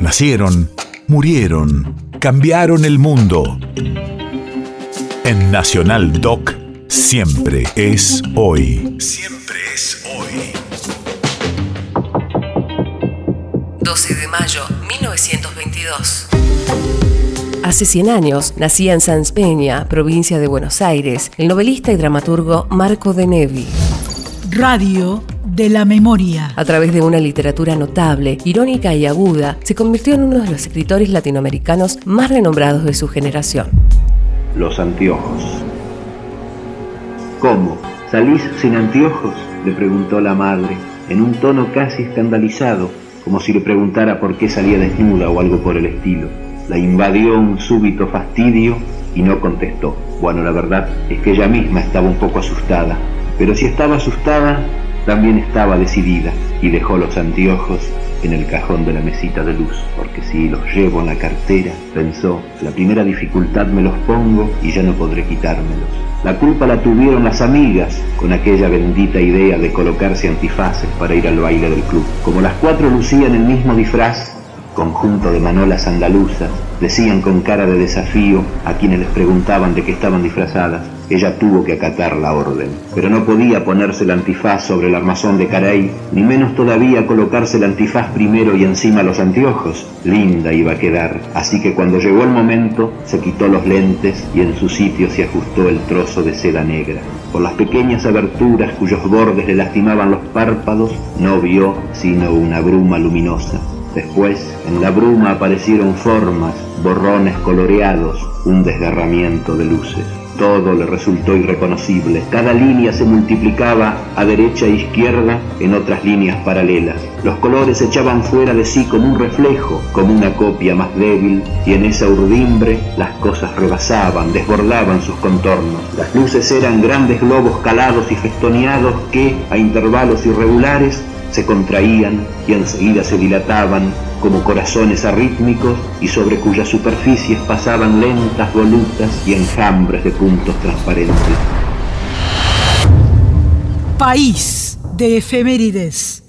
Nacieron, murieron, cambiaron el mundo. En Nacional Doc, siempre es hoy. Siempre es hoy. 12 de mayo 1922. Hace 100 años nacía en Sanz Peña, provincia de Buenos Aires, el novelista y dramaturgo Marco de Nevi. Radio de la memoria. A través de una literatura notable, irónica y aguda, se convirtió en uno de los escritores latinoamericanos más renombrados de su generación. Los anteojos. ¿Cómo? ¿Salís sin anteojos? le preguntó la madre, en un tono casi escandalizado, como si le preguntara por qué salía desnuda o algo por el estilo. La invadió un súbito fastidio y no contestó. Bueno, la verdad es que ella misma estaba un poco asustada, pero si estaba asustada, también estaba decidida y dejó los anteojos en el cajón de la mesita de luz, porque si los llevo en la cartera, pensó, la primera dificultad me los pongo y ya no podré quitármelos. La culpa la tuvieron las amigas con aquella bendita idea de colocarse antifaces para ir al baile del club. Como las cuatro lucían el mismo disfraz, conjunto de manolas andaluzas, decían con cara de desafío a quienes les preguntaban de qué estaban disfrazadas. Ella tuvo que acatar la orden, pero no podía ponerse el antifaz sobre el armazón de Caray, ni menos todavía colocarse el antifaz primero y encima los anteojos. Linda iba a quedar, así que cuando llegó el momento, se quitó los lentes y en su sitio se ajustó el trozo de seda negra. Por las pequeñas aberturas cuyos bordes le lastimaban los párpados, no vio sino una bruma luminosa. Después, en la bruma aparecieron formas, borrones coloreados, un desgarramiento de luces. Todo le resultó irreconocible. Cada línea se multiplicaba a derecha e izquierda en otras líneas paralelas. Los colores echaban fuera de sí como un reflejo, como una copia más débil, y en esa urdimbre las cosas rebasaban, desbordaban sus contornos. Las luces eran grandes globos calados y festoneados que, a intervalos irregulares, se contraían y enseguida se dilataban como corazones arrítmicos y sobre cuyas superficies pasaban lentas volutas y enjambres de puntos transparentes. País de efemérides.